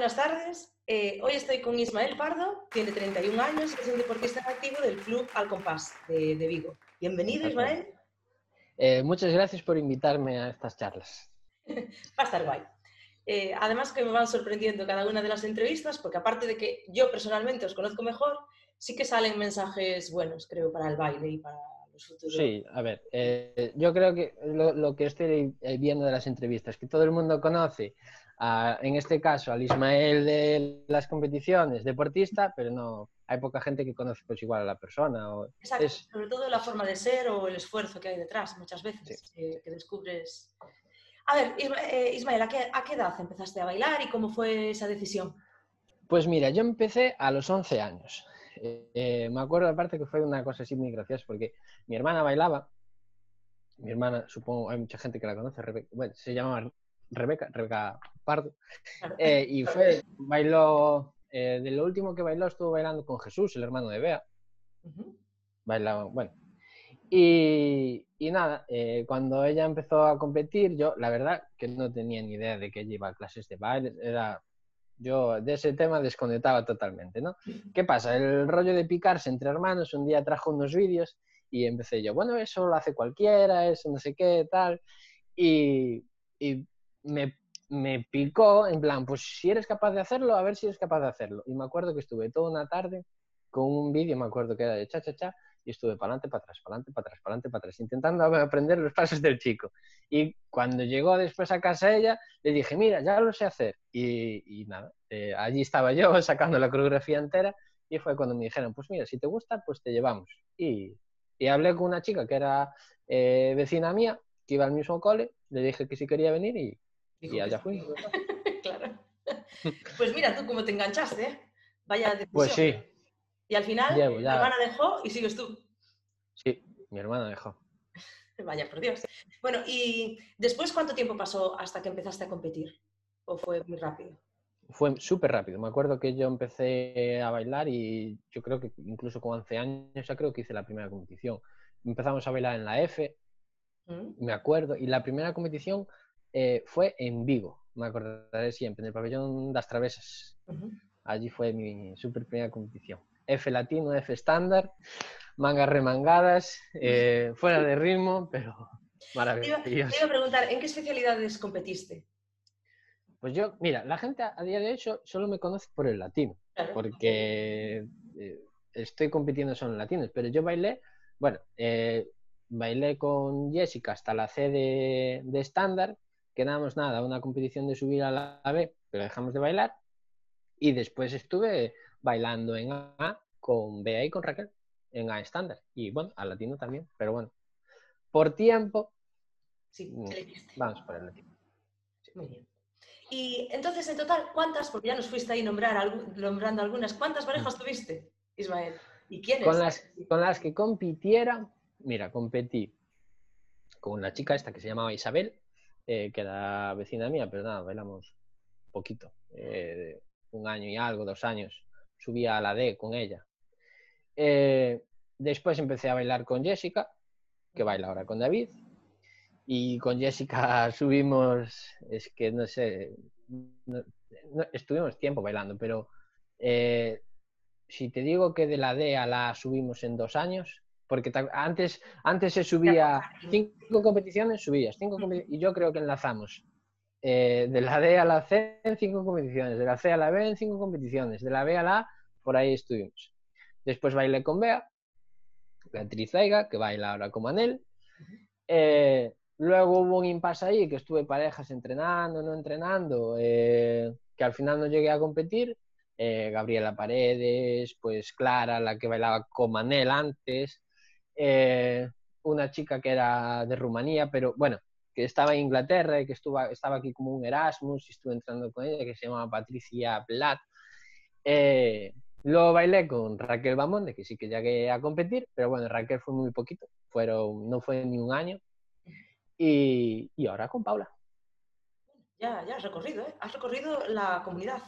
Eh, buenas tardes. Eh, hoy estoy con Ismael Pardo, tiene 31 años y es un deportista activo del Club Al Compás de, Vigo. Bienvenido, Ismael. Eh, muchas gracias por invitarme a estas charlas. Va a estar guay. además que me van sorprendiendo cada una de las entrevistas, porque aparte de que yo personalmente os conozco mejor, sí que salen mensajes buenos, creo, para el baile y para los futuros. Sí, a ver, yo creo que lo, que estoy viendo de las entrevistas, que todo el mundo conoce en este caso al Ismael de las competiciones, deportista, pero no hay poca gente que conoce pues igual a la persona. O, Exacto, sobre todo la forma de ser o el esfuerzo que hay detrás muchas veces, que, descubres. A ver, eh, Ismael, ¿a qué, ¿a qué edad empezaste a bailar y cómo fue esa decisión? Pues mira, yo empecé a los 11 años. Eh, me acuerdo aparte que fue una cosa así muy graciosa porque mi hermana bailaba, mi hermana, supongo, hay mucha gente que la conoce, bueno, se llamaba Rebeca, Rebeca Pardo, eh, y fue, bailó, eh, de lo último que bailó estuvo bailando con Jesús, el hermano de Bea. Bailaba, bueno. Y, y nada, eh, cuando ella empezó a competir, yo la verdad que no tenía ni idea de que ella iba a clases de baile, era, yo de ese tema desconectaba totalmente, ¿no? ¿Qué pasa? El rollo de picarse entre hermanos, un día trajo unos vídeos y empecé yo, bueno, eso lo hace cualquiera, eso no sé qué, tal. Y, y me, me, picó en plan, pues si eres capaz de hacerlo, a ver si eres capaz de hacerlo. Y me acuerdo que estuve toda una tarde con un vídeo, me acuerdo que era de cha, cha, cha, y estuve para adelante, para atrás, para adelante, para atrás, para adelante, para atrás, intentando aprender los pasos del chico. Y cuando llegó después a casa ella, le dije, mira, ya lo sé hacer. Y, nada, eh, allí estaba yo sacando la coreografía entera y fue cuando me dijeron, pues mira, si te gusta, pues te llevamos. Y, y hablé con una chica que era eh, vecina mía, que iba al mismo cole, le dije que si quería venir y, y allá fui. claro. Pues mira tú cómo te enganchaste, ¿eh? Vaya decisión. Pues sí. Y al final, mi hermana dejó y sigues tú. Sí, mi hermana dejó. Vaya, por Dios. Bueno, ¿y después cuánto tiempo pasó hasta que empezaste a competir? ¿O fue muy rápido? Fue súper rápido. Me acuerdo que yo empecé a bailar y yo creo que incluso con 11 años ya creo que hice la primera competición. Empezamos a bailar en la F, ¿Mm? me acuerdo, y la primera competición eh, fue en Vigo, me acordaré siempre, en el pabellón das Travesas. Allí fue mi super primera competición. F latino, F estándar, mangas remangadas, eh, fuera de ritmo, pero maravilloso. Te iba, a preguntar, ¿en qué especialidades competiste? Pues yo, mira, la gente a día de hoy solo me conoce por el latino, porque eh, estoy compitiendo solo en latinos, pero yo bailé, bueno, bailé con Jessica hasta la C de estándar, quedamos nada, una competición de subir a la B, pero dejamos de bailar. Y después estuve bailando en A con Bea y con Raquel, en A estándar. Y bueno, al latino también, pero bueno. Por tiempo, sí, mm, vamos por el latino. Muy bien. Y entonces, en total, ¿cuántas, porque ya nos fuiste ahí nombrar, nombrando algunas, ¿cuántas parejas mm. tuviste, Ismael? ¿Y quiénes? Con las, con las que compitiera, mira, competí con una chica esta que se llamaba Isabel, eh, que era vecina mía, pero nada, bailamos poquito, eh, un año y algo, dos años. Subí a la D con ella. Eh, después empecé a bailar con Jessica, que baila ahora con David. Y con Jessica subimos, es que no sé, estuvimos tiempo bailando, pero si te digo que de la D a la subimos en dos años, porque antes, antes se subía cinco competiciones, subías cinco competiciones, y yo creo que enlazamos eh, de la D a la C en cinco competiciones, de la C a la B en cinco competiciones, de la B a la A, por ahí estuvimos. Después bailé con Bea, Beatriz Zaiga, que baila ahora con Manel. Eh, luego hubo un impasse ahí, que estuve parejas entrenando, no entrenando, eh, que al final no llegué a competir. Gabriela Paredes, pues Clara, la que bailaba con Manel antes, eh, una chica que era de Rumanía, pero bueno, que estaba en Inglaterra y que estuvo, estaba aquí como un Erasmus y estuve entrando con ella, que se llamaba Patricia Platt. Eh, luego bailé con Raquel Bamonde, que sí que llegué a competir, pero bueno, Raquel fue muy poquito, fueron, no fue ni un año. Y, y ahora con Paula. Ya, ya has recorrido, ¿eh? Has recorrido la comunidad.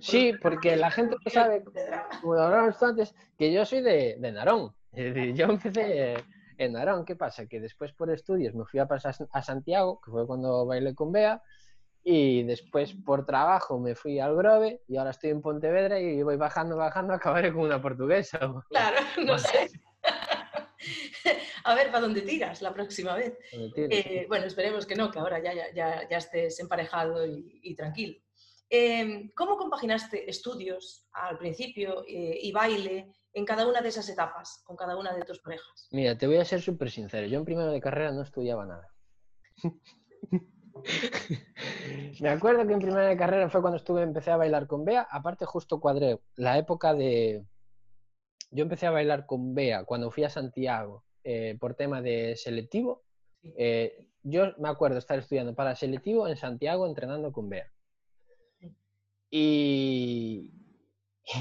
sí, porque la gente sabe, como hablábamos antes, que yo soy de, de Narón. Yo empecé en Narón, ¿qué pasa? Que después por estudios me fui a pasar a Santiago, que fue cuando bailé con Bea, Y después por trabajo me fui al Grove y ahora estoy en Pontevedra y voy bajando, bajando, acabaré con una portuguesa. Claro, no sé. A ver para dónde tiras la próxima vez. Eh, bueno, esperemos que no, que ahora ya, ya, ya estés emparejado y, tranquilo. Em, ¿Cómo compaginaste estudios al principio eh, y baile en cada una de esas etapas, con cada una de tus parejas? Mira, te voy a ser súper sincero. Yo en primero de carrera no estudiaba nada. Me acuerdo que en primera de carrera fue cuando estuve, empecé a bailar con Bea. Aparte, justo cuadré la época de. Yo empecé a bailar con Bea cuando fui a Santiago eh, por tema de selectivo. Eh, yo me acuerdo estar estudiando para selectivo en Santiago entrenando con Bea. Y,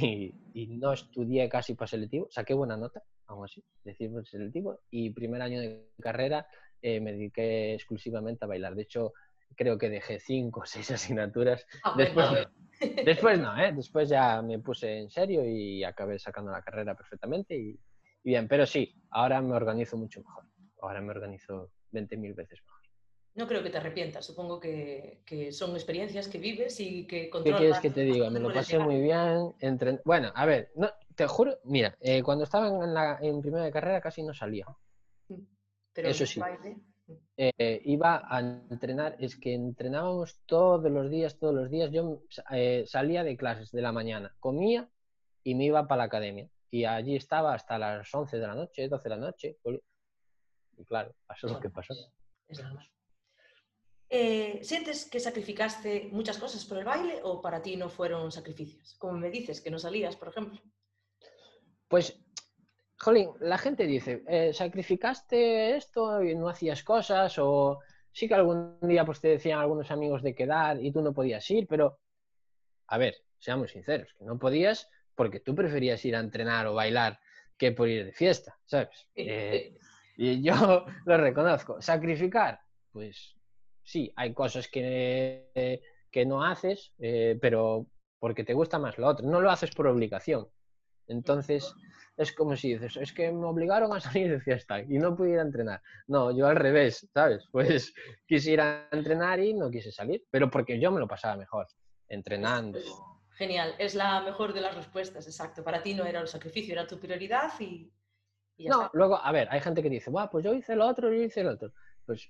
y, no estudié casi para selectivo, saqué buena nota, aún así, decimos selectivo, y primer año de carrera eh, me dediqué exclusivamente a bailar. De hecho, creo que dejé cinco o seis asignaturas. Ah, después, después no, ¿eh? después ya me puse en serio y acabé sacando la carrera perfectamente y, bien, pero sí, ahora me organizo mucho mejor. Ahora me organizo 20.000 veces mejor. No creo que te arrepientas, supongo que, que, son experiencias que vives y que controlas. ¿Qué quieres que te diga? Me lo pasé muy bien. Entre... Bueno, a ver, no, te juro, mira, eh, cuando estaba en, la, en primera de carrera casi no salía. Mm. Eso sí. Eh, iba a entrenar, es que entrenábamos todos los días, todos los días. Yo eh, salía de clases de la mañana, comía y me iba para la academia. Y allí estaba hasta las 11 de la noche, 12 de la noche. Y claro, pasó lo que pasó. Eh, ¿Sientes que sacrificaste muchas cosas por el baile o para ti no fueron sacrificios? Como me dices, que no salías, por ejemplo. Pues Jolín, la gente dice, eh, sacrificaste esto y no hacías cosas, o sí que algún día pues, te decían algunos amigos de quedar y tú no podías ir, pero, a ver, seamos sinceros, que no podías porque tú preferías ir a entrenar o bailar que por ir de fiesta, ¿sabes? Eh, y yo lo reconozco. Sacrificar, pues sí, hay cosas que, que no haces, eh, pero porque te gusta más lo otro, no lo haces por obligación. Entonces es como si dices, es que me obligaron a salir de fiesta y no pude ir a entrenar. No, yo al revés, ¿sabes? Pues quise ir a entrenar y no quise salir, pero porque yo me lo pasaba mejor, entrenando. Genial, es la mejor de las respuestas, exacto. Para ti no era el sacrificio, era tu prioridad y, ya no, luego, a ver, hay gente que dice, pues yo hice lo otro, yo hice lo otro. Pues,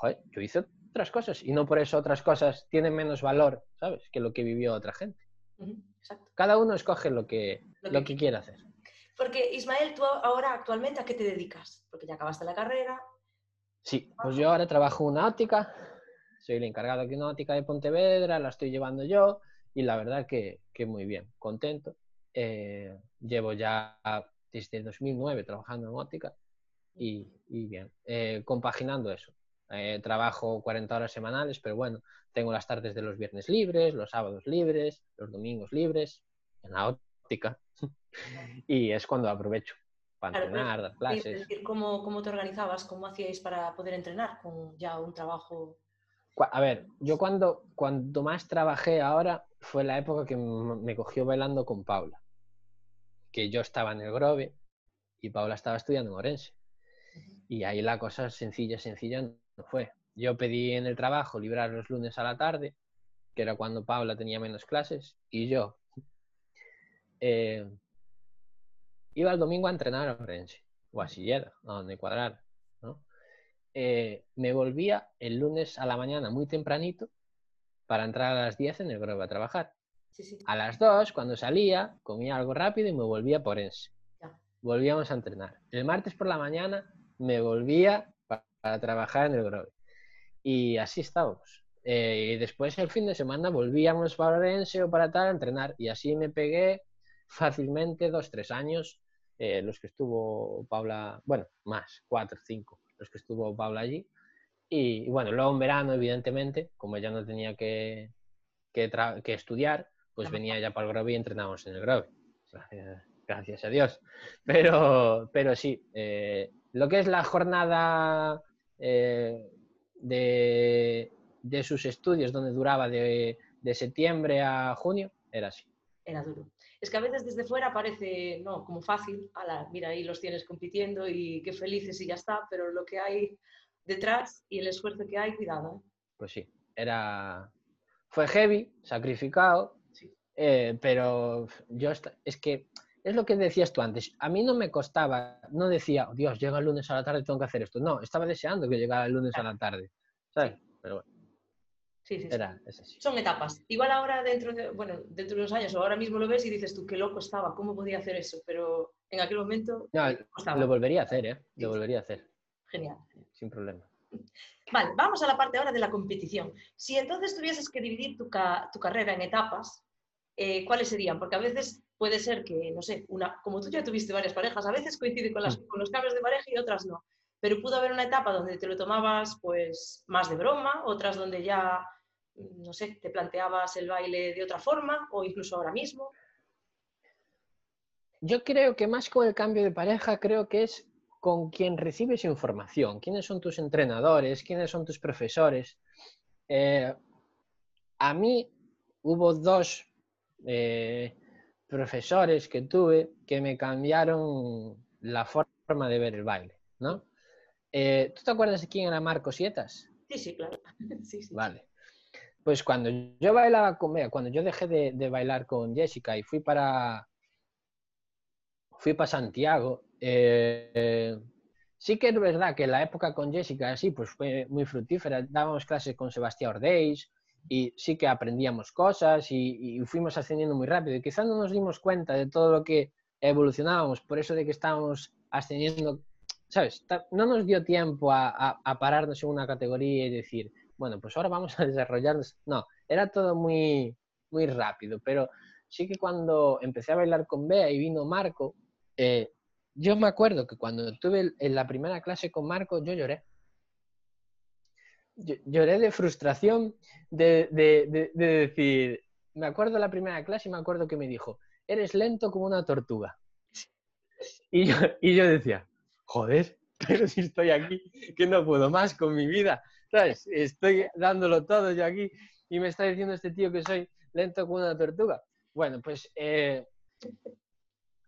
joder, yo hice otras cosas y no por eso otras cosas tienen menos valor, ¿sabes? Que lo que vivió otra gente. Exacto. Cada uno escoge lo que, lo que quiere hacer. Porque Ismael, tú ahora actualmente a qué te dedicas? Porque ya acabaste la carrera. Sí, pues yo ahora trabajo en una óptica, soy el encargado aquí de una óptica de Pontevedra, la estoy llevando yo y la verdad que, que muy bien, contento. Eh, llevo ya desde 2009 trabajando en óptica y, y bien, eh, compaginando eso. Eh, trabajo 40 horas semanales, pero bueno, tengo las tardes de los viernes libres, los sábados libres, los domingos libres, en la óptica y es cuando aprovecho para entrenar, dar clases. ¿cómo, ¿cómo, te organizabas? ¿Cómo hacíais para poder entrenar con ya un trabajo? A ver, yo cuando, cuando más trabajé ahora fue la época que me cogió bailando con Paula. Que yo estaba en el Grove y Paula estaba estudiando en Orense. Y ahí la cosa sencilla, sencilla fue. Yo pedí en el trabajo librar los lunes a la tarde, que era cuando Paula tenía menos clases, y yo eh, iba el domingo a entrenar a Orense o a Sillera, a donde cuadrar. ¿no? Eh, me volvía el lunes a la mañana muy tempranito para entrar a las 10 en el Grove a trabajar. A las 2, cuando salía, comía algo rápido y me volvía por Orense. Volvíamos a entrenar. El martes por la mañana me volvía para, trabajar en el Grove. Y así estábamos. Eh, y después el fin de semana volvíamos para Orense o para tal a entrenar. Y así me pegué fácilmente dos, tres años eh, los que estuvo Paula, bueno, más, cuatro, cinco, los que estuvo Paula allí. Y, bueno, luego en verano, evidentemente, como ella no tenía que, que, estudiar, pues venía ya para el Grove y entrenábamos en el Grove. Gracias a Dios. Pero, pero sí, eh, lo que es la jornada eh, de, de, sus estudios, donde duraba de, de septiembre a junio, era así. Era duro es que a veces desde fuera parece, no, como fácil, ala, mira, ahí los tienes compitiendo y qué felices y ya está, pero lo que hay detrás y el esfuerzo que hay, cuidado. ¿eh? Pues sí, era... Fue heavy, sacrificado, Sí. eh, pero yo es que es lo que decías tú antes. A mí no me costaba, no decía, "Oh, Dios, llega el lunes a la tarde, tengo que hacer esto. No, estaba deseando que llegara el lunes a la tarde. ¿Sabes? Pero bueno, Sí, sí, sí. era, es así. Son etapas. Igual ahora dentro de, bueno, dentro de unos años o ahora mismo lo ves y dices tú qué loco estaba, cómo podía hacer eso, pero en aquel momento No, costaba. lo volvería a hacer, ¿eh? Sí, Lo sí. volvería a hacer, Genial. sin problema. Vale, vamos a la parte ahora de la competición. Si entonces tuvieses que dividir tu, ca- tu carrera en etapas, eh, ¿cuáles serían? Porque a veces puede ser que, no sé, una, como tú ya tuviste varias parejas, a veces coincide con, las, Mm. con los cambios de pareja y otras no. Pero pudo haber una etapa donde te lo tomabas pues más de broma, otras donde ya, mm, no sé, te planteabas el baile de otra forma o incluso ahora mismo. Yo creo que más con el cambio de pareja, creo que es con quien recibes información. ¿Quiénes son tus entrenadores? ¿Quiénes son tus profesores? Eh, a mí hubo dos eh, profesores que tuve que me cambiaron la forma de ver el baile, ¿no? Eh, ¿Tú te acuerdas de quién era Marcos Sietas? Sí, sí, claro. Sí, sí. Vale. Pues cuando yo bailaba con cuando yo dejé de, de bailar con Jessica y fui para fui para Santiago, eh, eh, sí que es verdad que la época con Jessica sí, pues fue muy fructífera. Dábamos clases con Sebastián Ordeix y sí que aprendíamos cosas y, y fuimos ascendiendo muy rápido. Y quizás no nos dimos cuenta de todo lo que evolucionábamos, por eso de que estábamos ascendiendo, ¿sabes? No nos dio tiempo a, a- a pararnos en una categoría y decir, bueno, pues ahora vamos a desarrollarnos. No, era todo muy, muy rápido, pero sí que cuando empecé a bailar con Bea y vino Marco, eh, yo me acuerdo que cuando tuve la primera clase con Marco, yo lloré. Lloré de frustración, de, de- de- de decir, me acuerdo la primera clase y me acuerdo que me dijo, eres lento como una tortuga. Y yo, y yo decía, joder, pero si estoy aquí, que no puedo más con mi vida, ¿sabes? Estoy dándolo todo yo aquí y me está diciendo este tío que soy lento como una tortuga. Bueno, pues eh,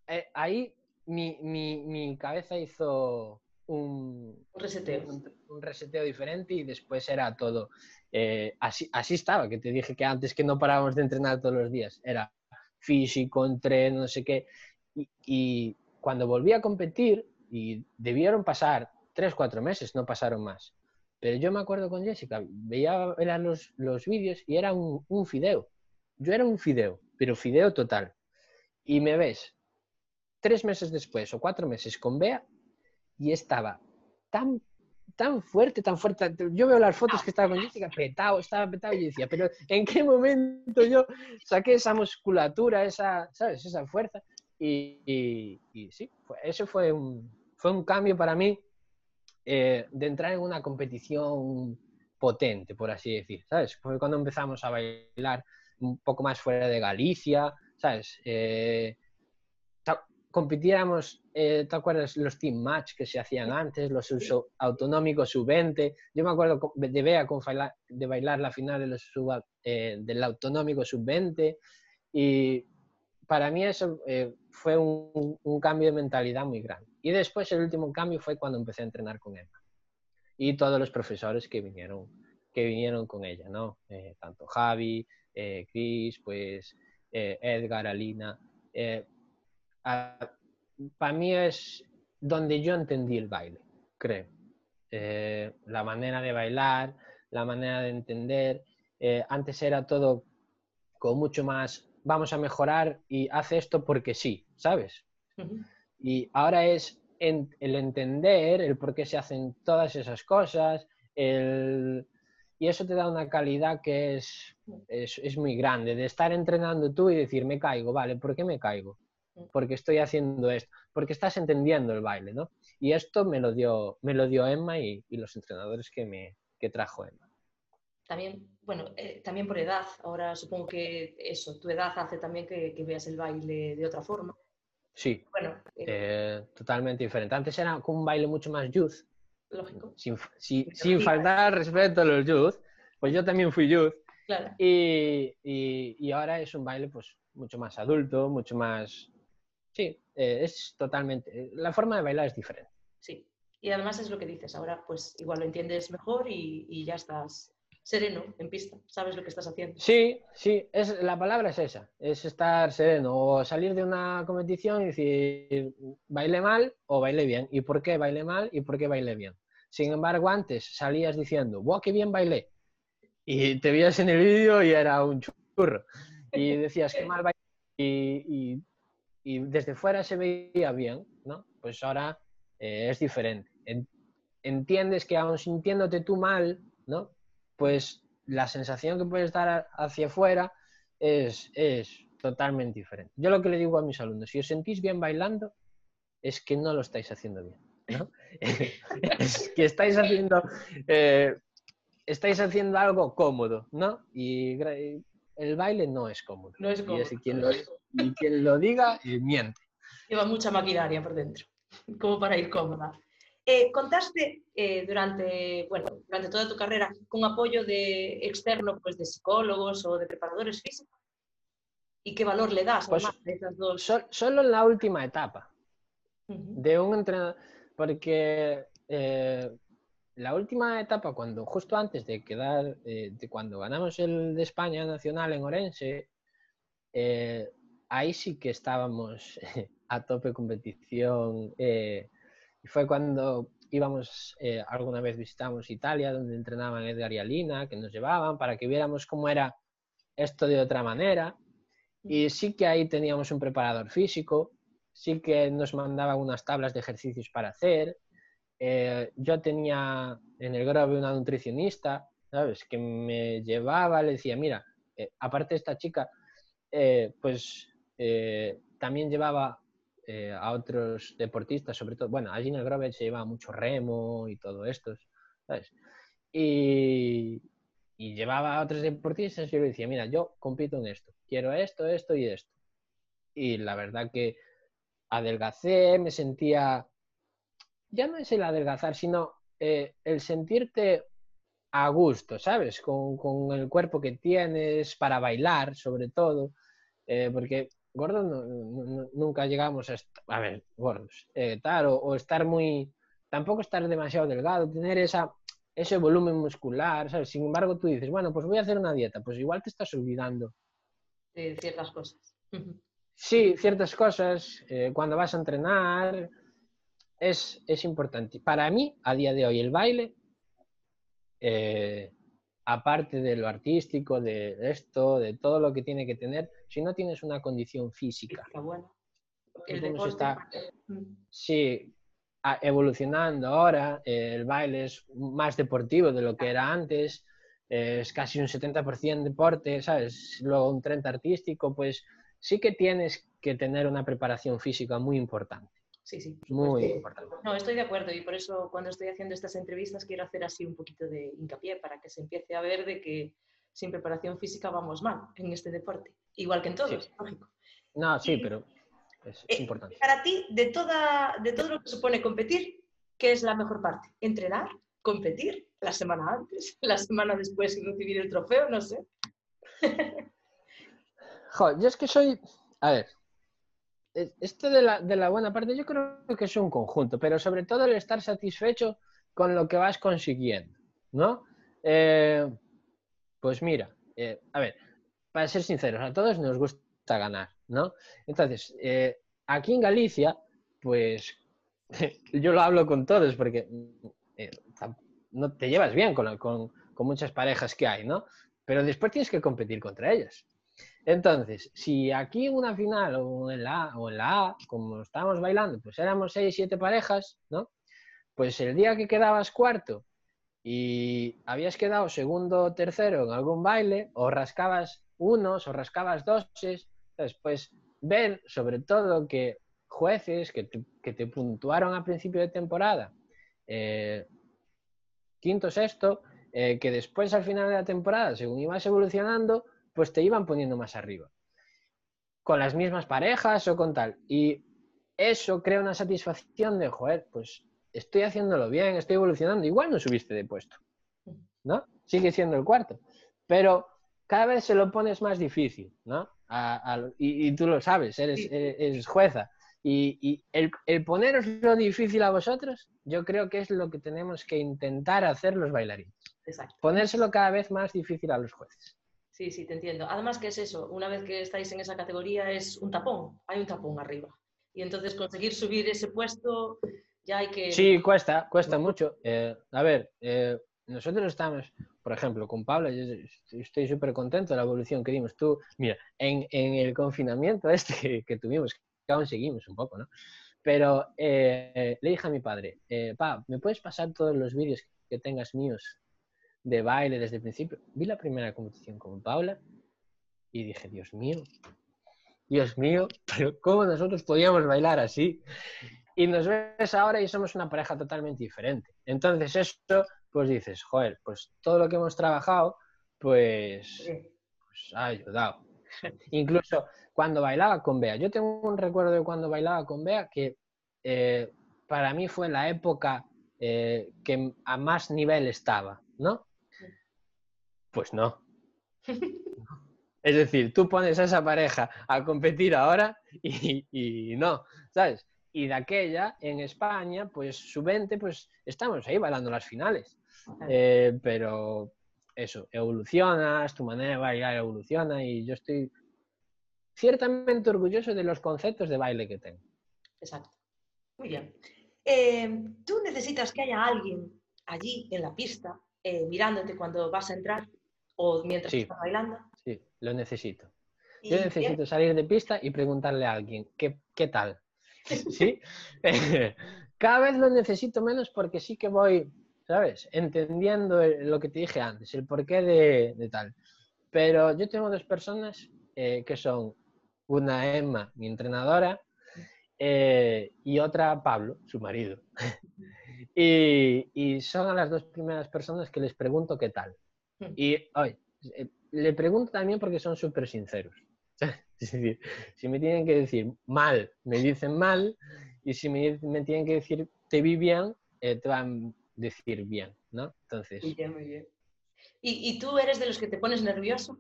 eh, ahí mi, mi- mi cabeza hizo un, Un reseteo. un, un reseteo diferente y después era todo. eh, así, así estaba, que te dije que antes que no parábamos de entrenar todos los días. Era físico, entreno, no sé qué. Y, y cuando volví a competir, y debieron pasar tres, cuatro meses, no pasaron más. Pero yo me acuerdo con Jessica, veía eran los, los vídeos y era un, un fideo. Yo era un fideo, pero fideo total. Y me ves tres meses después o cuatro meses con Bea y estaba tan, tan fuerte, tan fuerte. Yo veo las fotos que estaba con Jessica, petado, estaba petado y decía, pero ¿en qué momento yo saqué esa musculatura, esa, ¿sabes? Esa fuerza? Y, y- sí, fue- eso fue un, fue un cambio para mí eh, de entrar en una competición potente, por así decir, ¿sabes? Fue cuando empezamos a bailar un poco más fuera de Galicia, ¿sabes? Eh, compitiéramos, eh, ¿te acuerdas los team match que se hacían antes, los uso- autonómicos sub-20? Yo me acuerdo de Bea con faila- de bailar la final de los sub- eh, del autonómico sub-20 y para mí eso eh, fue un, un cambio de mentalidad muy grande. Y después el último cambio fue cuando empecé a entrenar con Emma y todos los profesores que vinieron, que vinieron con ella, ¿no? Eh, tanto Javi, Chris, pues Edgar, Alina. eh, para mí es donde yo entendí el baile, creo. Eh, la manera de bailar, la manera de entender. Eh, antes era todo con mucho más, vamos a mejorar y hace esto porque sí, ¿sabes? Y ahora es en- el entender el por qué se hacen todas esas cosas, el- y eso te da una calidad que es, es, es muy grande, de estar entrenando tú y decir, me caigo, vale, ¿por qué me caigo? Porque estoy haciendo esto, porque estás entendiendo el baile, ¿no? Y esto me lo dio, me lo dio Emma y, y los entrenadores que, me, que trajo Emma. También, bueno, eh, también por edad. Ahora supongo que eso, tu edad hace también que, que veas el baile de otra forma. Sí, Bueno, eh, eh, totalmente diferente. Antes era como un baile mucho más youth, lógico, sin, si- sin faltar respeto a los youth, pues yo también fui youth. claro. Y, y- y ahora es un baile pues mucho más adulto, mucho más... Sí, eh, es totalmente... La forma de bailar es diferente. Sí. Y además es lo que dices, ahora pues igual lo entiendes mejor y, y ya estás sereno en pista, sabes lo que estás haciendo. Sí, sí, es, la palabra es esa, es estar sereno o salir de una competición y decir, baile mal o baile bien. ¿Y por qué baile mal y por qué baile bien? Sin embargo, antes salías diciendo, ¡wow, qué bien bailé! Y te veías en el vídeo y era un churro. Y decías, qué mal bailé. Y, y, desde fuera se veía bien, ¿no? Pues ahora eh, es diferente. entiendes que aún sintiéndote tú mal, ¿no? pues la sensación que puedes dar hacia afuera es, es totalmente diferente. Yo lo que le digo a mis alumnos, si os sentís bien bailando, es que no lo estáis haciendo bien. ¿no? es que estáis haciendo, eh, estáis haciendo algo cómodo, ¿no? Y el baile no es cómodo. No es cómodo. Y, quien, lo, y quien lo diga, eh, miente. Lleva mucha maquinaria por dentro, como para ir cómoda. Eh, contaste eh, durante, bueno, durante toda tu carrera con apoyo de externo, pues de psicólogos o de preparadores físicos. ¿Y qué valor le das pues, a esas dos? solo en la última etapa de un entrenador, porque eh, la última etapa, cuando justo antes de quedar, de cuando ganamos el de España nacional en Orense, ahí sí que estábamos a tope competición. Y fue cuando íbamos, eh, alguna vez visitamos Italia, donde entrenaban Edgar y Alina, que nos llevaban para que viéramos cómo era esto de otra manera. Y sí que ahí teníamos un preparador físico, sí que nos mandaban unas tablas de ejercicios para hacer. Eh, yo tenía en el grove una nutricionista, ¿sabes? Que me llevaba, le decía, mira, eh, aparte esta chica, pues también llevaba eh, a otros deportistas, sobre todo, bueno, allí en el Grove se llevaba mucho remo y todo esto, ¿sabes? Y, y llevaba a otros deportistas y yo le decía, mira, yo compito en esto, quiero esto, esto y esto. Y la verdad que adelgacé, me sentía, ya no es el adelgazar, sino eh, el sentirte a gusto, ¿sabes? Con, con, el cuerpo que tienes para bailar, sobre todo, eh, porque gordos nunca llegamos a, a ver, gordos, eh, tal, o, estar muy, tampoco estar demasiado delgado, tener esa, ese volumen muscular, ¿sabes? Sin embargo, tú dices, bueno, pues voy a hacer una dieta, pues igual te estás olvidando. De ciertas cosas. Sí, ciertas cosas, eh, cuando vas a entrenar, es, es, importante. Para mí, a día de hoy, el baile eh, aparte de lo artístico, de esto, de todo lo que tiene que tener, si no tienes una condición física. Está bueno. El deporte está, sí, evolucionando ahora, el baile es más deportivo de lo que era antes, es casi un 70% deporte, ¿sabes? Luego un 30% artístico, pues sí que tienes que tener una preparación física muy importante. Sí, sí. Muy importante. No, estoy de acuerdo y por eso cuando estoy haciendo estas entrevistas quiero hacer así un poquito de hincapié para que se empiece a ver de que sin preparación física vamos mal en este deporte, igual que en todos, lógico. No, sí, pero es, eh, importante. Para ti, de, toda, de todo lo que supone competir, ¿qué es la mejor parte? ¿Entrenar? ¿Competir? ¿La semana antes? ¿La semana después de recibir el trofeo? No sé. Joder, yo es que soy... A ver, esto de la, buena parte yo creo que es un conjunto, pero sobre todo el estar satisfecho con lo que vas consiguiendo, ¿no? Eh, pues mira, eh, a ver, para ser sinceros, a todos nos gusta ganar, ¿no? Entonces, eh, aquí en Galicia, pues yo lo hablo con todos porque no te llevas bien con, con muchas parejas que hay, ¿no? Pero después tienes que competir contra ellas. Entonces, si aquí en una final o en la o en la A, como estábamos bailando, pues éramos seis, siete parejas, ¿no? Pues el día que quedabas cuarto y habías quedado segundo o tercero en algún baile, o rascabas unos o rascabas doses, pues ver sobre todo que jueces que te, puntuaron a principio de temporada, eh, quinto, sexto, eh, que después al final de la temporada, según ibas evolucionando, pues te iban poniendo más arriba. Con las mismas parejas o con tal. Y eso crea una satisfacción de, joder, pues estoy haciéndolo bien, estoy evolucionando. Igual no subiste de puesto, ¿no? Sigue siendo el cuarto. Pero cada vez se lo pones más difícil, ¿no? y, tú lo sabes, eres, jueza. Y, el, el, poneros lo difícil a vosotros, yo creo que es lo que tenemos que intentar hacer los bailarines. Exacto. Ponérselo cada vez más difícil a los jueces. Sí, sí, te entiendo. Además que es eso, una vez que estáis en esa categoría es un tapón, hay un tapón arriba. Y entonces conseguir subir ese puesto ya hay que... Sí, cuesta, cuesta mucho. Eh, a ver, eh, nosotros estamos, por ejemplo, con Pablo, yo estoy súper contento de la evolución que dimos. Tú, mira, en, en el confinamiento este que, tuvimos, que aún seguimos un poco, ¿no? Pero eh, le dije a mi padre, pa, ¿me puedes pasar todos los vídeos que tengas míos de baile desde el principio? Vi la primera competición con Paula y dije, Dios mío, Dios mío, pero ¿cómo nosotros podíamos bailar así? Y nos ves ahora y somos una pareja totalmente diferente. Entonces esto, pues dices, joder, pues todo lo que hemos trabajado, pues, pues ha ayudado. Incluso cuando bailaba con Bea. Yo tengo un recuerdo de cuando bailaba con Bea que eh, para mí fue la época eh, que a más nivel estaba, ¿no? Pues no. Es decir, tú pones a esa pareja a competir ahora y, y no, ¿sabes? Y de aquella, en España, pues su 20, pues estamos ahí bailando las finales. Eh, pero eso, evolucionas, tu manera de bailar evoluciona y yo estoy ciertamente orgulloso de los conceptos de baile que tengo. Exacto. Muy bien. Eh, ¿Tú necesitas que haya alguien allí en la pista eh, mirándote cuando vas a entrar o mientras Sí. estás bailando? Sí, lo necesito. Yo bien, necesito salir de pista y preguntarle a alguien, ¿qué, qué tal? ¿Sí? Cada vez lo necesito menos porque sí que voy, ¿sabes? Entendiendo lo que te dije antes, el porqué de, de tal. Pero yo tengo dos personas eh, que son una Emma, mi entrenadora, eh, y otra Pablo, su marido. y, y son a las dos primeras personas que les pregunto qué tal. Y hoy le pregunto también porque son súper sinceros. Es decir, si me tienen que decir mal, me dicen mal, y si me, me tienen que decir te vi bien, eh, te van a decir bien, ¿no? Entonces, Muy bien, muy bien. ¿Y, y tú eres de los que te pones nervioso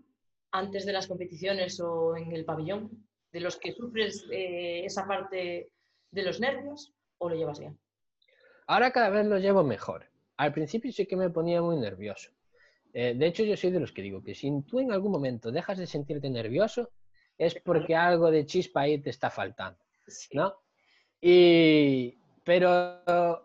antes de las competiciones o en el pabellón? ¿De los que sufres eh, esa parte de los nervios o lo llevas bien? ahora cada vez lo llevo mejor. Al principio sí que me ponía muy nervioso. Eh, de hecho, yo soy de los que digo que si tú en algún momento dejas de sentirte nervioso, es porque algo de chispa ahí te está faltando. ¿no? Y, pero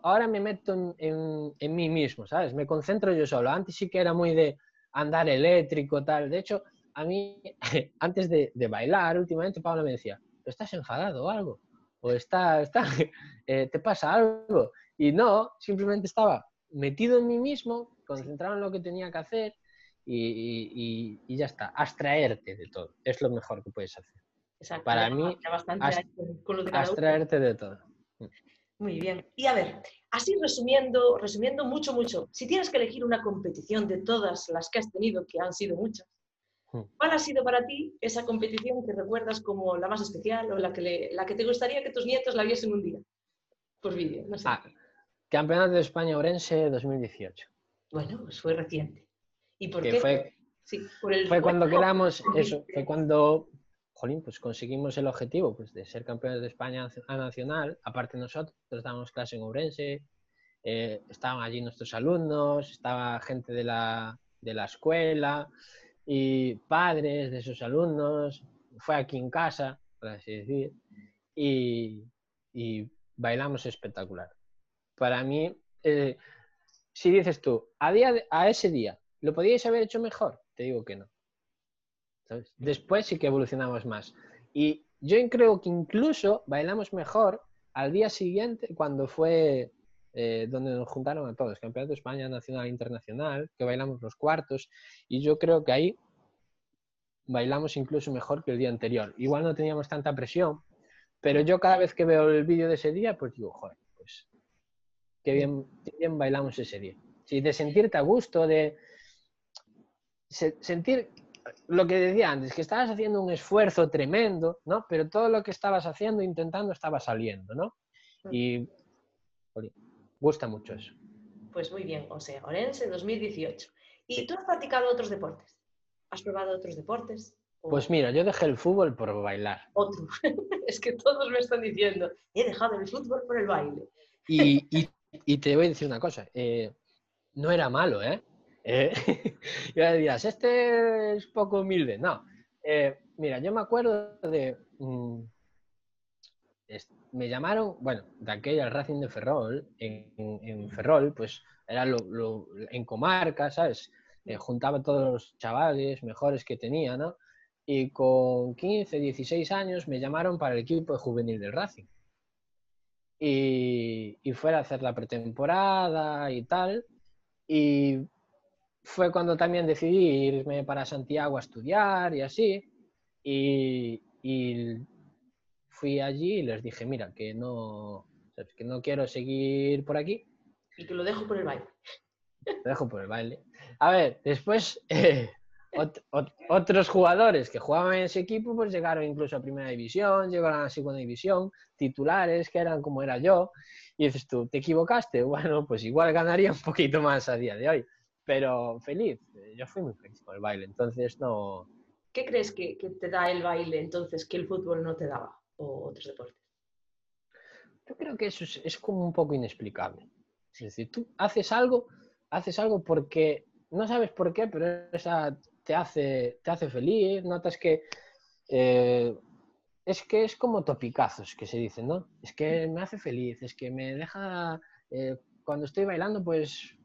ahora me meto en, en- en mí mismo, ¿sabes? Me concentro yo solo. Antes sí que era muy de andar eléctrico, tal. De hecho, a mí, antes de, de bailar, últimamente Pablo me decía, ¿estás enfadado o algo? ¿O está, está, eh, te pasa algo? Y no, simplemente estaba metido en mí mismo, concentrado en lo que tenía que hacer y, y- ya está. Abstraerte de todo. Es lo mejor que puedes hacer. Exacto, para ya- mí, ast- de. Abstraerte de todo. Muy bien. Y a ver, así resumiendo, resumiendo mucho, mucho, si tienes que elegir una competición de todas las que has tenido, que han sido muchas, Hmm. ¿cuál ha sido para ti esa competición que recuerdas como la más especial o la que, le- la que te gustaría que tus nietos la viesen un día? Por vídeo, no sé. Ah, Campeonato de España Orense 2018. Bueno, pues fue reciente. ¿Y por Que qué? fue, Sí, por el fue cuando quedamos, eso, fue cuando, jolín, pues conseguimos el objetivo pues, de ser campeones de España a nacional. Aparte nosotros dábamos clase en Ourense, eh, estaban allí nuestros alumnos, estaba gente de la, de la escuela y padres de esos alumnos. Fue aquí en casa, por así decir, y, y bailamos espectacular. Para mí, eh, si dices tú, a, día de- a ese día, ¿lo podíais haber hecho mejor? Te digo que no. ¿Sabes? Después sí que evolucionamos más. Y yo creo que incluso bailamos mejor al día siguiente cuando fue eh, donde nos juntaron a todos, Campeonato de España Nacional e Internacional, que bailamos los cuartos, y yo creo que ahí bailamos incluso mejor que el día anterior. Igual no teníamos tanta presión, pero yo cada vez que veo el vídeo de ese día, pues digo, joder, pues qué bien, qué bien bailamos ese día. Sí, de sentirte a gusto, de sentir lo que decía antes, que estabas haciendo un esfuerzo tremendo, ¿no? Pero todo lo que estabas haciendo, intentando, estaba saliendo, ¿no? Y jolín, gusta mucho eso. Pues muy bien, o sea, Orense 2018. ¿Y tú has practicado otros deportes? ¿Has probado otros deportes? ¿O Pues mira, yo dejé el fútbol por bailar. otro? es que todos me están diciendo, he dejado el fútbol por el baile. Y, y- y te voy a decir una cosa, eh, no era malo, ¿eh? Eh, y ahora dirás, este es poco humilde. No. Eh, mira, yo me acuerdo de. mm, me llamaron, bueno, de aquella Racing de Ferrol, en, Ferrol, pues era lo, en comarca, ¿sabes? Eh, juntaba todos los chavales mejores que tenía, ¿no? Y con 15, 16 años me llamaron para el equipo de juvenil del Racing. Y, y fuera a hacer la pretemporada y tal. Y fue cuando también decidí irme para Santiago a estudiar y así. Y, y fui allí y les dije, mira, que no, ¿sabes? que no quiero seguir por aquí, Y que lo dejo por el baile. lo dejo por el baile. A ver, después eh, ot- ot- otros jugadores que jugaban en ese equipo pues llegaron incluso a primera división, llegaron a segunda división, titulares que eran como era yo. Y dices tú, ¿te equivocaste? Bueno, pues igual ganaría un poquito más a día de hoy. Pero feliz, eh, yo fui muy feliz con el baile, entonces no, ¿Qué crees que, que te da el baile entonces que el fútbol no te daba? O otros deportes. Yo creo que eso es, es como un poco inexplicable. Es decir, tú haces algo, haces algo porque no sabes por qué, pero esa te hace, te hace feliz, notas que eh, es que es como topicazos que se dicen, ¿no? Es que me hace feliz, es que me deja eh, cuando estoy bailando, pues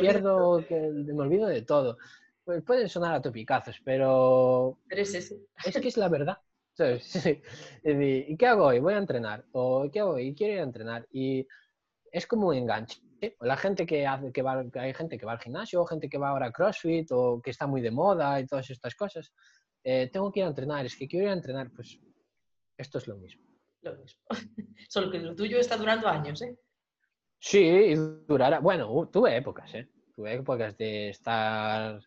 pierdo, que me olvido de todo. Pues pueden sonar a topicazos, pero Pero es ese. es que es la verdad. ¿Y qué hago hoy? Voy a entrenar. ¿O qué hago hoy? Quiero ir a entrenar. Y es como un enganche. O La gente que hace, que va, hay gente que va al gimnasio, gente que va ahora a CrossFit, o que está muy de moda y todas estas cosas. Eh, tengo que ir a entrenar, es que quiero ir a entrenar. Pues esto es lo mismo. Lo mismo. Solo que lo tuyo está durando años, ¿eh? Sí, y durará. Bueno, tuve épocas, ¿eh? Tuve épocas de estar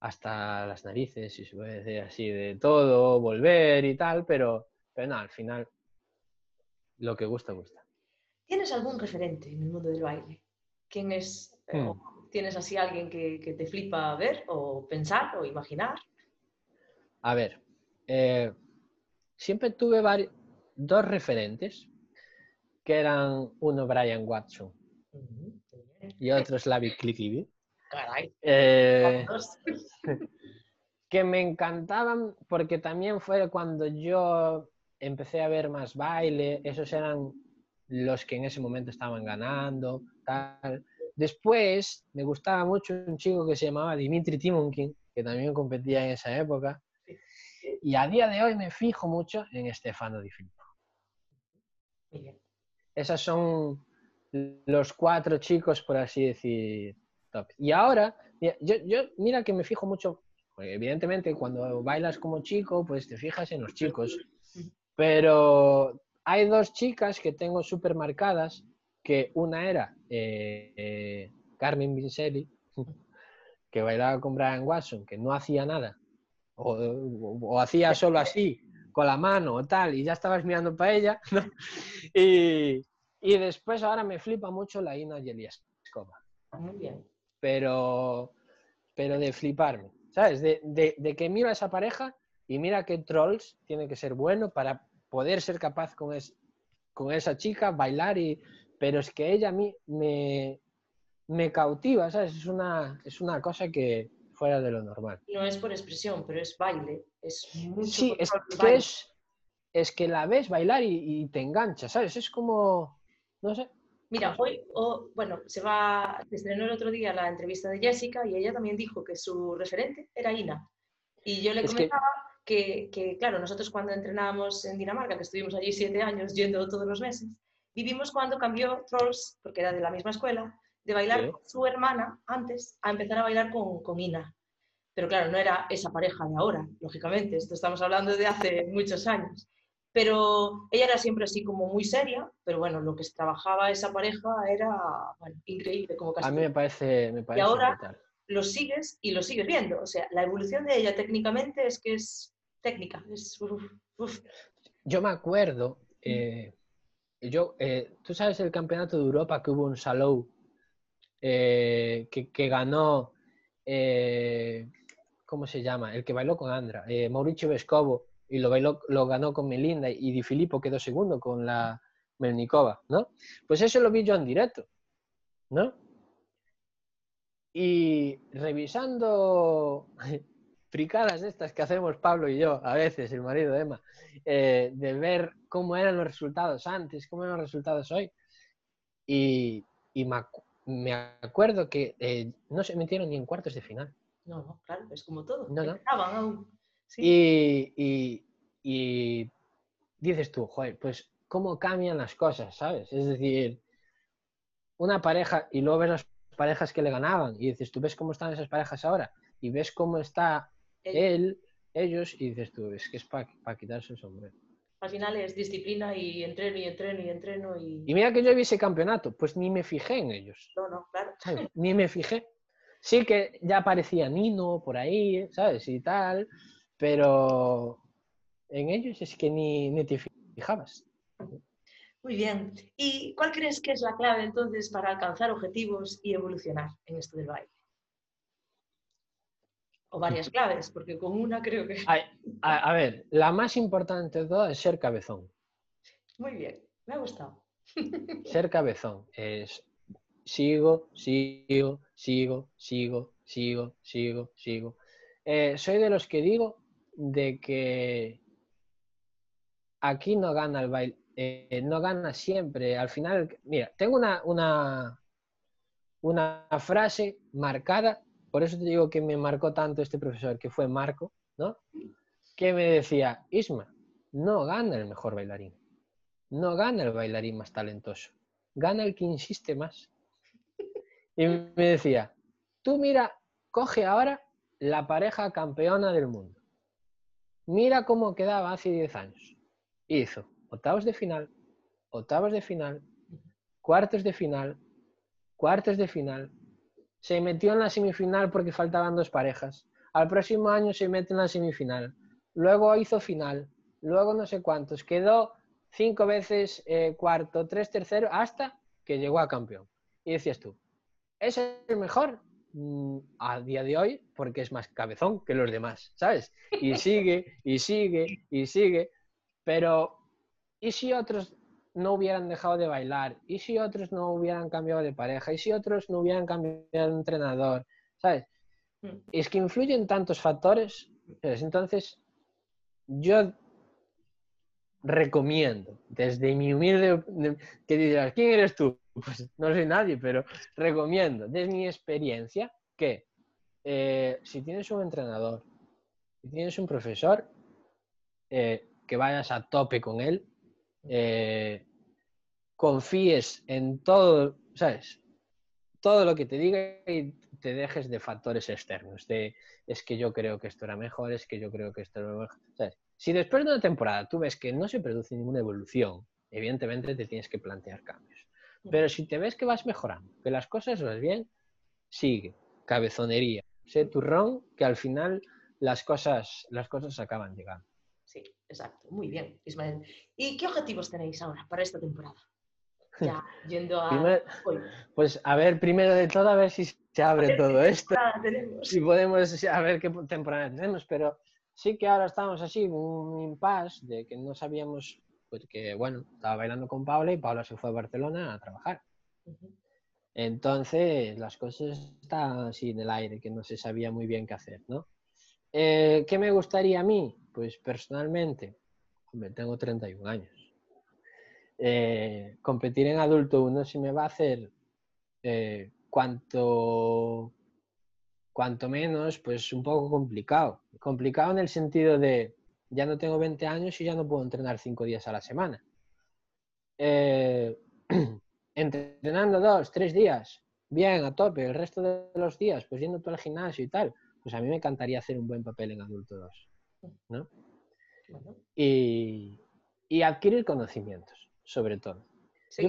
hasta las narices, si se puede decir así, de todo, volver y tal, pero, pero no, al final lo que gusta, gusta. ¿Tienes algún referente en el mundo del baile? ¿Quién es? eh, Hmm. o ¿Tienes así alguien que, que te flipa ver o pensar o imaginar? A ver, eh, siempre tuve dos referentes, que eran uno Brian Watson y otro Slavic Kliklivi. Caray. Eh, que me encantaban porque también fue cuando yo empecé a ver más baile, esos eran los que en ese momento estaban ganando, tal. Después me gustaba mucho un chico que se llamaba Dimitri Timonkin, que también competía en esa época, y a día de hoy me fijo mucho en Stefano Di Filippo. Muy bien. Esas son los cuatro chicos, por así decir, top. Y ahora, mira, yo, yo mira que me fijo mucho, evidentemente cuando bailas como chico, pues te fijas en los chicos, pero hay dos chicas que tengo súper marcadas, que una era eh, eh, Carmen Vincelli, que bailaba con Brian Watson, que no hacía nada, o hacía solo así, con la mano o tal, y ya estabas mirando para ella, ¿no? y, y después ahora me flipa mucho la Ina Yelieskova, Muy bien. pero, pero de fliparme, ¿sabes? De, de- de que miro a esa pareja y mira que Trolls tiene que ser bueno para poder ser capaz con, es- con esa chica, bailar, y, pero es que ella a mí me, me cautiva, ¿sabes? Es una, es una cosa que fuera de lo normal. No es por expresión, pero es baile. Es mucho Sí, es que, es, es que la ves bailar y, y te engancha, ¿sabes? Es como, no sé. Mira, hoy, o- bueno, se va, estrenó el otro día la entrevista de Jessica y ella también dijo que su referente era Ina. Y yo le Es que- comentaba que, que, claro, nosotros cuando entrenábamos en Dinamarca, que estuvimos allí siete años yendo todos los meses, vivimos cuando cambió Trolls, porque era de la misma escuela, de bailar Sí. con su hermana antes a empezar a bailar con, con Ina. Pero claro, no era esa pareja de ahora, lógicamente, esto estamos hablando de hace muchos años. Pero ella era siempre así como muy seria, pero bueno, lo que se trabajaba esa pareja era bueno, increíble, como casi A mí me parece, me parece ahora- brutal. lo sigues y lo sigues viendo. O sea, la evolución de ella técnicamente es que es técnica. Es, uf, uf. Yo me acuerdo, eh, yo, eh, tú sabes el campeonato de Europa que hubo en Salou, eh, que, ganó, eh, ¿cómo se llama? El que bailó con Andra, eh, Mauricio Vescovo, y lo, bailó, lo ganó con Melinda, y Di Filippo quedó segundo con la Melnikova, ¿no? Pues eso lo vi yo en directo, ¿no? y revisando fricadas estas que hacemos Pablo y yo, a veces, el marido de Emma, de ver cómo eran los resultados antes, cómo eran los resultados hoy. Y, me, acuerdo que eh, no se metieron ni en cuartos de final. No, no, claro, es como todo. No, no. Aún. Y, y, dices tú, joder, pues cómo cambian las cosas, ¿sabes? Es decir, una pareja y luego ves las parejas que le ganaban y dices, tú ves cómo están esas parejas ahora y ves cómo está él, ellos, y dices tú, es que es para quitarse el sombrero. Al final es disciplina y entreno y entreno y entreno. Y, y mira que yo vi ese campeonato, pues ni me fijé en ellos. No, no, claro. Ni me fijé. Sí que ya aparecía Nino por ahí, ¿sabes? Y tal, pero en ellos es que ni, ni te fijabas. Muy bien. ¿Y cuál crees que es la clave entonces para alcanzar objetivos y evolucionar en esto del baile? O varias claves, porque con una creo que... A, ver, la más importante de todas es ser cabezón. Muy bien, me ha gustado. Ser cabezón es sigo, sigo, sigo, sigo, sigo, sigo, sigo. Eh, soy de los que digo de que aquí no gana el baile, eh, no gana siempre. Al final, mira, tengo una, una, una frase marcada por eso te digo que me marcó tanto este profesor, que fue Marco, ¿no? Que me decía, Isma, no gana el mejor bailarín, no gana el bailarín más talentoso, gana el que insiste más. Y me decía, tú mira, coge ahora la pareja campeona del mundo. Mira cómo quedaba hace 10 años. Hizo octavos de final, octavos de final, cuartos de final, cuartos de final, se metió en la semifinal porque faltaban dos parejas. Al próximo año se mete en la semifinal. Luego hizo final. Luego no sé cuántos. Quedó cinco veces eh, cuarto, tres tercero, hasta que llegó a campeón. Y decías tú, ¿es el mejor? Mm, a día de hoy, porque es más cabezón que los demás, ¿sabes? Y sigue, y sigue, y sigue. Pero, ¿y si otros no hubieran dejado de bailar? ¿Y si otros no hubieran cambiado de pareja? ¿Y si otros no hubieran cambiado de entrenador? ¿Sabes? Mm. Es que influyen tantos factores. Entonces, yo recomiendo, desde mi humilde, que dirás, ¿quién eres tú? Pues no soy nadie, pero recomiendo, desde mi experiencia, que eh, si tienes un entrenador, si tienes un profesor, eh, que vayas a tope con él, eh, confíes en todo, ¿sabes? Todo lo que te diga y te dejes de factores externos, de es que yo creo que esto era mejor, es que yo creo que esto era mejor. Si después de una temporada tú ves que no se produce ninguna evolución, evidentemente te tienes que plantear cambios. Pero si te ves que vas mejorando, que las cosas vas bien, sigue, cabezonería, sé turrón, que al final las cosas, las cosas acaban llegando. Sí, exacto. Muy bien, Ismael. ¿Y qué objetivos tenéis ahora para esta temporada? Ya, yendo a... pues a ver, primero de todo, a ver si se abre todo esto. Si podemos, a ver qué temporada tenemos, pero sí que ahora estamos así, un impasse de que no sabíamos, pues que bueno, estaba bailando con Paula y Paula se fue a Barcelona a trabajar. Entonces, las cosas están así en el aire, que no se sabía muy bien qué hacer, ¿no? Eh, ¿Qué me gustaría a mí? Pues personalmente, hombre, tengo 31 años. Eh, competir en adulto uno si me va a hacer eh, cuanto, cuanto menos, pues un poco complicado. Complicado en el sentido de, ya no tengo 20 años y ya no puedo entrenar 5 días a la semana. Eh, entrenando dos, tres días, bien, a tope, el resto de los días, pues yendo todo al gimnasio y tal, pues a mí me encantaría hacer un buen papel en adulto 2. ¿no? Y, y adquirir conocimientos sobre todo. Yo,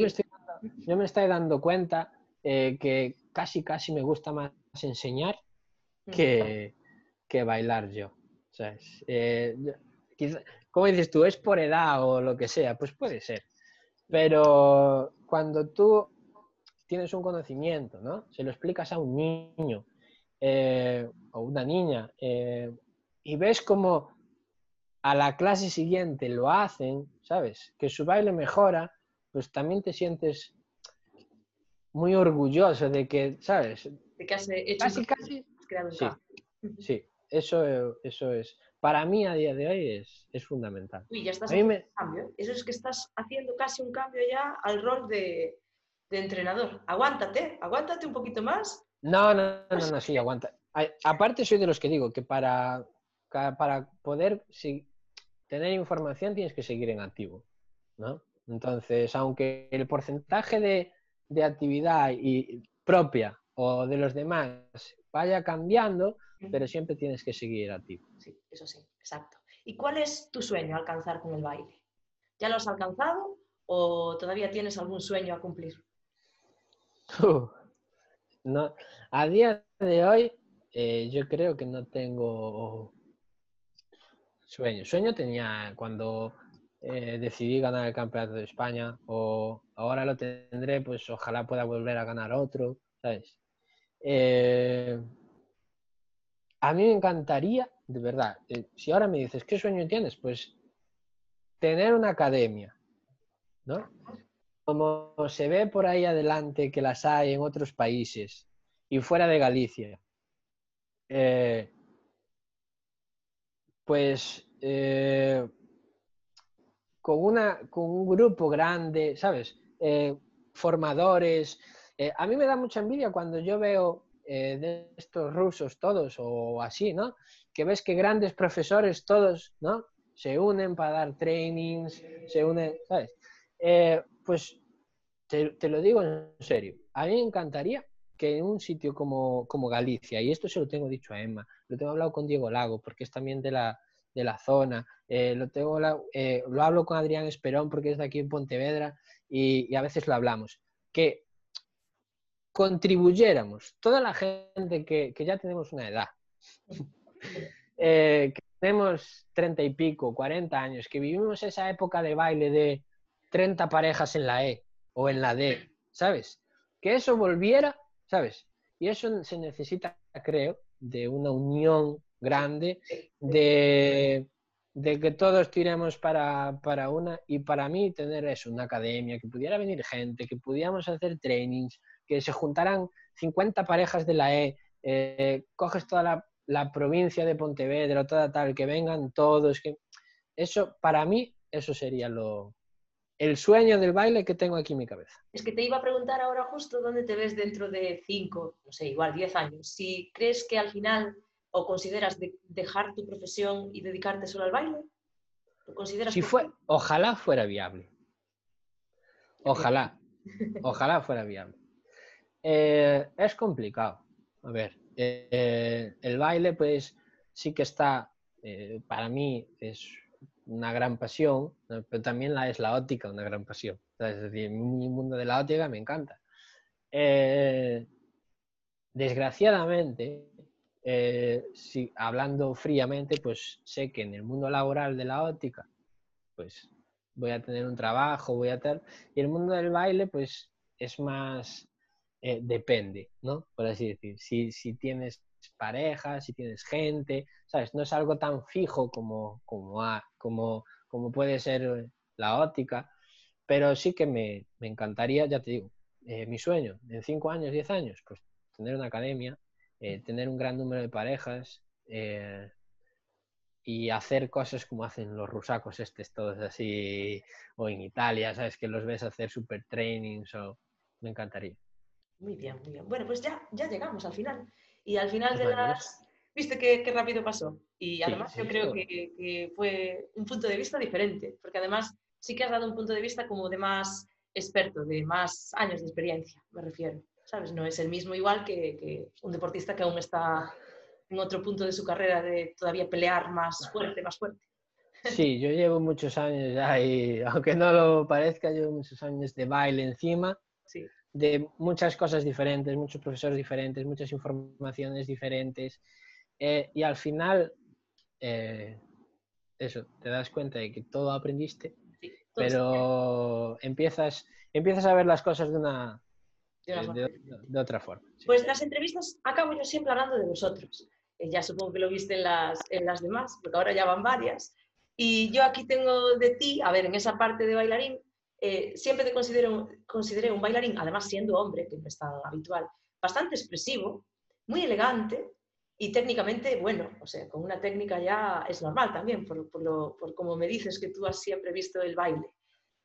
me estoy, dando cuenta eh, que casi, casi me gusta más enseñar que, bailar yo. Eh, como dices tú, es por edad o lo que sea, pues puede ser. Pero cuando tú tienes un conocimiento, ¿no? Se lo explicas a un niño eh, o una niña y ves como a la clase siguiente lo hacen, ¿sabes? Que su baile mejora, pues también te sientes muy orgulloso de que, ¿sabes? de que has hecho Casi, casi. has creado un Sí. Sí, eso, eso es. Para mí a día de hoy es, es fundamental. Uy, ya estás haciendo me- un cambio. ¿eh? Eso es que estás haciendo casi un cambio ya al rol de, de entrenador. Aguántate, aguántate un poquito más. No, no, no, no, sí, aguanta. A- Aparte soy de los que digo que para, para poder si- tener información tienes que seguir en activo, ¿no? Entonces, aunque el porcentaje de, de actividad y, propia o de los demás vaya cambiando, pero siempre tienes que seguir activo. Sí, eso sí, exacto. ¿Y cuál es tu sueño alcanzar con el baile? ¿Ya lo has alcanzado o todavía tienes algún sueño a cumplir? No, a día de hoy eh, yo creo que no tengo sueño. Sueño tenía cuando eh, decidí ganar el campeonato de España o ahora lo tendré, pues ojalá pueda volver a ganar otro, ¿sabes? Eh, a mí me encantaría, de verdad, eh, si ahora me dices, ¿qué sueño tienes? Pues tener una academia, ¿no? como se ve por ahí adelante que las hay en otros países y fuera de Galicia, pues eh, con, una, con un grupo grande, ¿sabes? Eh, formadores. Eh, a mí me da mucha envidia cuando yo veo de estos rusos todos o así, ¿no? Que ves que grandes profesores todos, ¿no? Se unen para dar trainings, se unen, ¿sabes? Pues te, te, lo digo en serio, a mí me encantaría que en un sitio como, como, Galicia, y esto se lo tengo dicho a Emma, lo tengo hablado con Diego Lago, porque es también de la, de la zona, eh, lo, tengo, eh, lo hablo con Adrián Esperón, porque es de aquí en Pontevedra, y, a veces lo hablamos, que contribuyéramos, toda la gente que, que ya tenemos una edad, eh, que tenemos treinta y pico, cuarenta años, que vivimos esa época de baile de 30 parejas en la E o en la D, ¿sabes? Que eso volviera, ¿sabes? Y eso se necesita, creo, de una unión grande, de, de que todos tiremos para, para, una, y para mí tener eso, una academia, que pudiera venir gente, que pudiéramos hacer trainings, que se juntaran 50 parejas de la E, eh, coges toda la, la, provincia de Pontevedra, toda tal, que vengan todos, que eso, para mí, eso sería lo, el sueño del baile que tengo aquí en mi cabeza. Es que te iba a preguntar ahora justo dónde te ves dentro de 5, no sé, igual 10 años. Si crees que al final o consideras de dejar tu profesión y dedicarte solo al baile. ¿Lo consideras si fue, ojalá fuera viable. Ojalá. Ojalá fuera viable. Eh, es complicado. A ver, eh, el baile pues sí que está, eh, para mí es una gran pasión, pero también la es la óptica una gran pasión. Es decir, mi mundo de la óptica me encanta. Eh, desgraciadamente, eh, si, hablando fríamente, pues sé que en el mundo laboral de la óptica, pues voy a tener un trabajo, voy a tener... Y el mundo del baile, pues es más... Eh, depende, ¿no? Por así decir. Si, si tienes pareja, si tienes gente, ¿sabes? No es algo tan fijo como, como, como, como puede ser la óptica, pero sí que me, me encantaría, ya te digo, eh, mi sueño en 5 años, 10 años, pues tener una academia, eh, tener un gran número de parejas eh, y hacer cosas como hacen los rusacos estos todos así, o en Italia, ¿sabes? Que los ves hacer super trainings, o me encantaría. Muy bien, muy bien. Bueno, pues ya, ya llegamos al final. Y al final de las... ¿Viste qué, qué rápido pasó? Y además sí, sí, yo creo que, que, fue un punto de vista diferente, porque además sí que has dado un punto de vista como de más experto, de más años de experiencia, me refiero. ¿Sabes? No es el mismo igual que, que un deportista que aún está en otro punto de su carrera de todavía pelear más fuerte, más fuerte. Sí, yo llevo muchos años ya y aunque no lo parezca, llevo muchos años de baile encima. Sí de muchas cosas diferentes, muchos profesores diferentes, muchas informaciones diferentes. Eh, y al final, eh, eso, te das cuenta de que todo aprendiste, sí, todo pero empiezas, empiezas a ver las cosas de una, de, una de, de, de otra forma. Sí. Pues las entrevistas acabo yo siempre hablando de vosotros. Eh, ya supongo que lo viste en las, en las demás, porque ahora ya van varias. Y yo aquí tengo de ti, a ver, en esa parte de bailarín, eh, siempre te considero, consideré un bailarín, además siendo hombre, que no es tan habitual, bastante expresivo, muy elegante y técnicamente bueno, o sea, con una técnica ya es normal también, por, por, como me dices que tú has siempre visto el baile.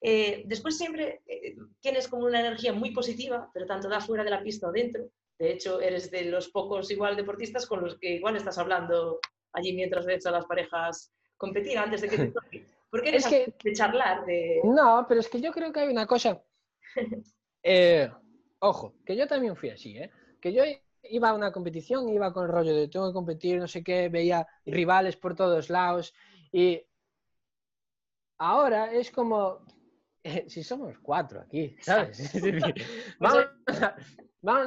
Eh, después siempre eh, tienes como una energía muy positiva, pero tanto da fuera de la pista o dentro. De hecho, eres de los pocos igual deportistas con los que igual estás hablando allí mientras ves a las parejas competir antes de que te toque. Porque eres es que, de charlar. De... No, pero es que yo creo que hay una cosa. Eh, ojo, que yo también fui así, ¿eh? Que yo iba a una competición, iba con el rollo de tengo que competir, no sé qué, veía rivales por todos lados y ahora es como, si somos cuatro aquí, ¿sabes? vamos,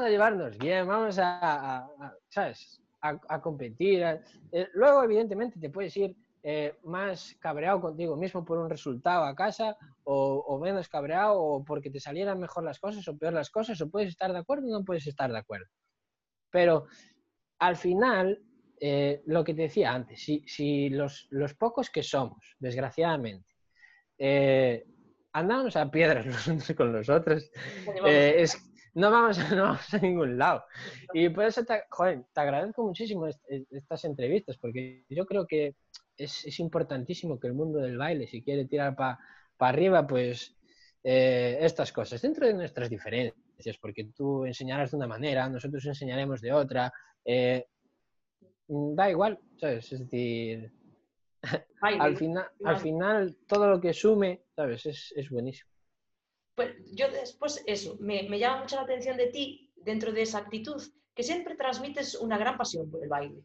a, llevarnos bien, vamos a, ¿sabes? A, competir. Eh, luego, evidentemente, te puedes ir eh, más cabreado contigo mismo por un resultado a casa o, menos cabreado o porque te salieran mejor las cosas o peor las cosas o puedes estar de acuerdo o no puedes estar de acuerdo. Pero al final, eh, lo que te decía antes, si, los, pocos que somos, desgraciadamente, eh, andamos a piedras los unos con los otros, no, vamos, no vamos a ningún lado. Y por eso te, te agradezco muchísimo estas entrevistas, porque yo creo que es, importantísimo que el mundo del baile, si quiere tirar para arriba, pues eh, estas cosas, dentro de nuestras diferencias, porque tú enseñarás de una manera, nosotros enseñaremos de otra, eh, da igual, ¿sabes? Es decir, al, final, al final todo lo que sume, ¿sabes? Es, buenísimo. Pues yo después, eso, me, me llama mucho la atención de ti, dentro de esa actitud, que siempre transmites una gran pasión por el baile.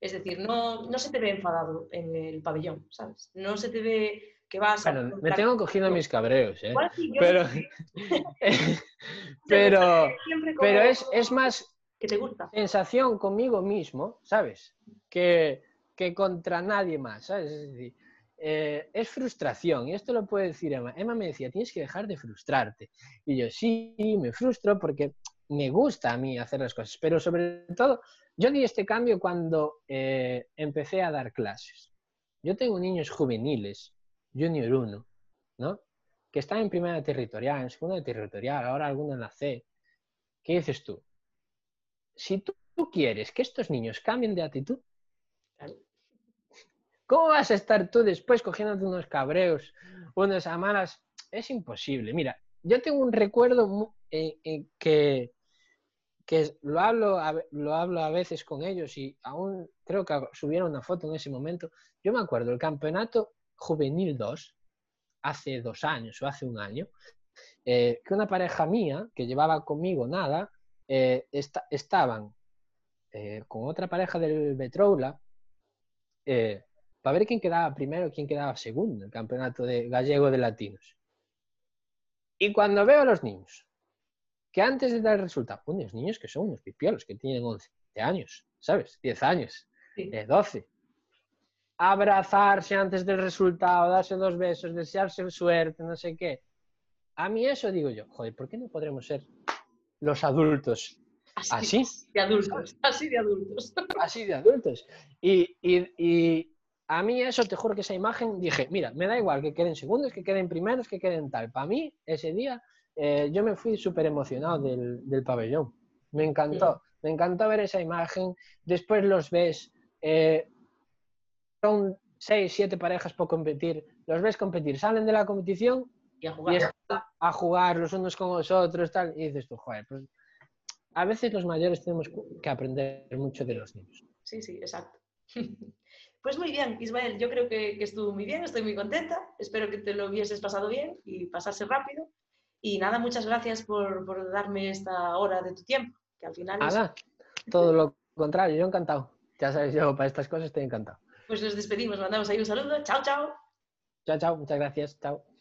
Es decir, no, no se te ve enfadado en el pabellón, ¿sabes? No se te ve que vas a... me tengo cogido mis cabreos, ¿eh? pero, pero, pero es, es, más que te gusta. sensación conmigo mismo, ¿sabes? Que, que contra nadie más, ¿sabes? Es decir, eh, es frustración, y esto lo puede decir Emma. Emma me decía, tienes que dejar de frustrarte. Y yo, sí, me frustro porque me gusta a mí hacer las cosas, pero sobre todo yo di este cambio cuando eh, empecé a dar clases. Yo tengo niños juveniles, Junior 1, ¿no? Que están en primera territorial, en segunda territorial, ahora alguno en la C. ¿Qué dices tú? Si tú, quieres que estos niños cambien de actitud, ¿cómo vas a estar tú después cogiéndote unos cabreos, unas amaras? Es imposible. Mira, yo tengo un recuerdo eh, que que lo hablo, a, lo hablo a veces con ellos y aún creo que subieron una foto en ese momento. Yo me acuerdo, el campeonato juvenil 2, hace dos años o hace un año, eh, que una pareja mía que llevaba conmigo nada, eh, estaban eh, con otra pareja del Betroula para ver quién quedaba primero y quién quedaba segundo en el campeonato de gallego de latinos. Y cuando veo a los niños que antes de dar el resultado, unos niños que son unos pipiolos, que tienen 11 años, ¿sabes? 10 años, 12. Abrazarse antes del resultado, darse dos besos, desearse suerte, no sé qué. A mí eso digo yo, joder, ¿por qué no podremos ser los adultos así? Así de adultos, así de adultos. Así de adultos. Y, y, a mí eso, te juro que esa imagen, dije, mira, me da igual que queden segundos, que queden primeros, que queden tal. Para mí, ese día eh, yo me fui súper emocionado del, pabellón. Me encantó, me encantó ver esa imagen. Después los ves, eh, son seis, siete parejas por competir. Los ves competir, salen de la competición y a jugar, a jugar los unos con los otros, tal. Y dices tú, joder, pues a veces los mayores tenemos que aprender mucho de los niños. Sí, sí, exacto. Pues muy bien, Ismael, yo creo que, que, estuvo muy bien, estoy muy contenta, espero que te lo hubieses pasado bien y pasarse rápido. Y nada, muchas gracias por, darme esta hora de tu tiempo, que al final Nada, todo lo contrario, yo encantado. Ya sabes, yo para estas cosas estoy encantado. Pues nos despedimos, mandamos ahí un saludo. Chao, chao. Chao, chao, muchas gracias. Chao.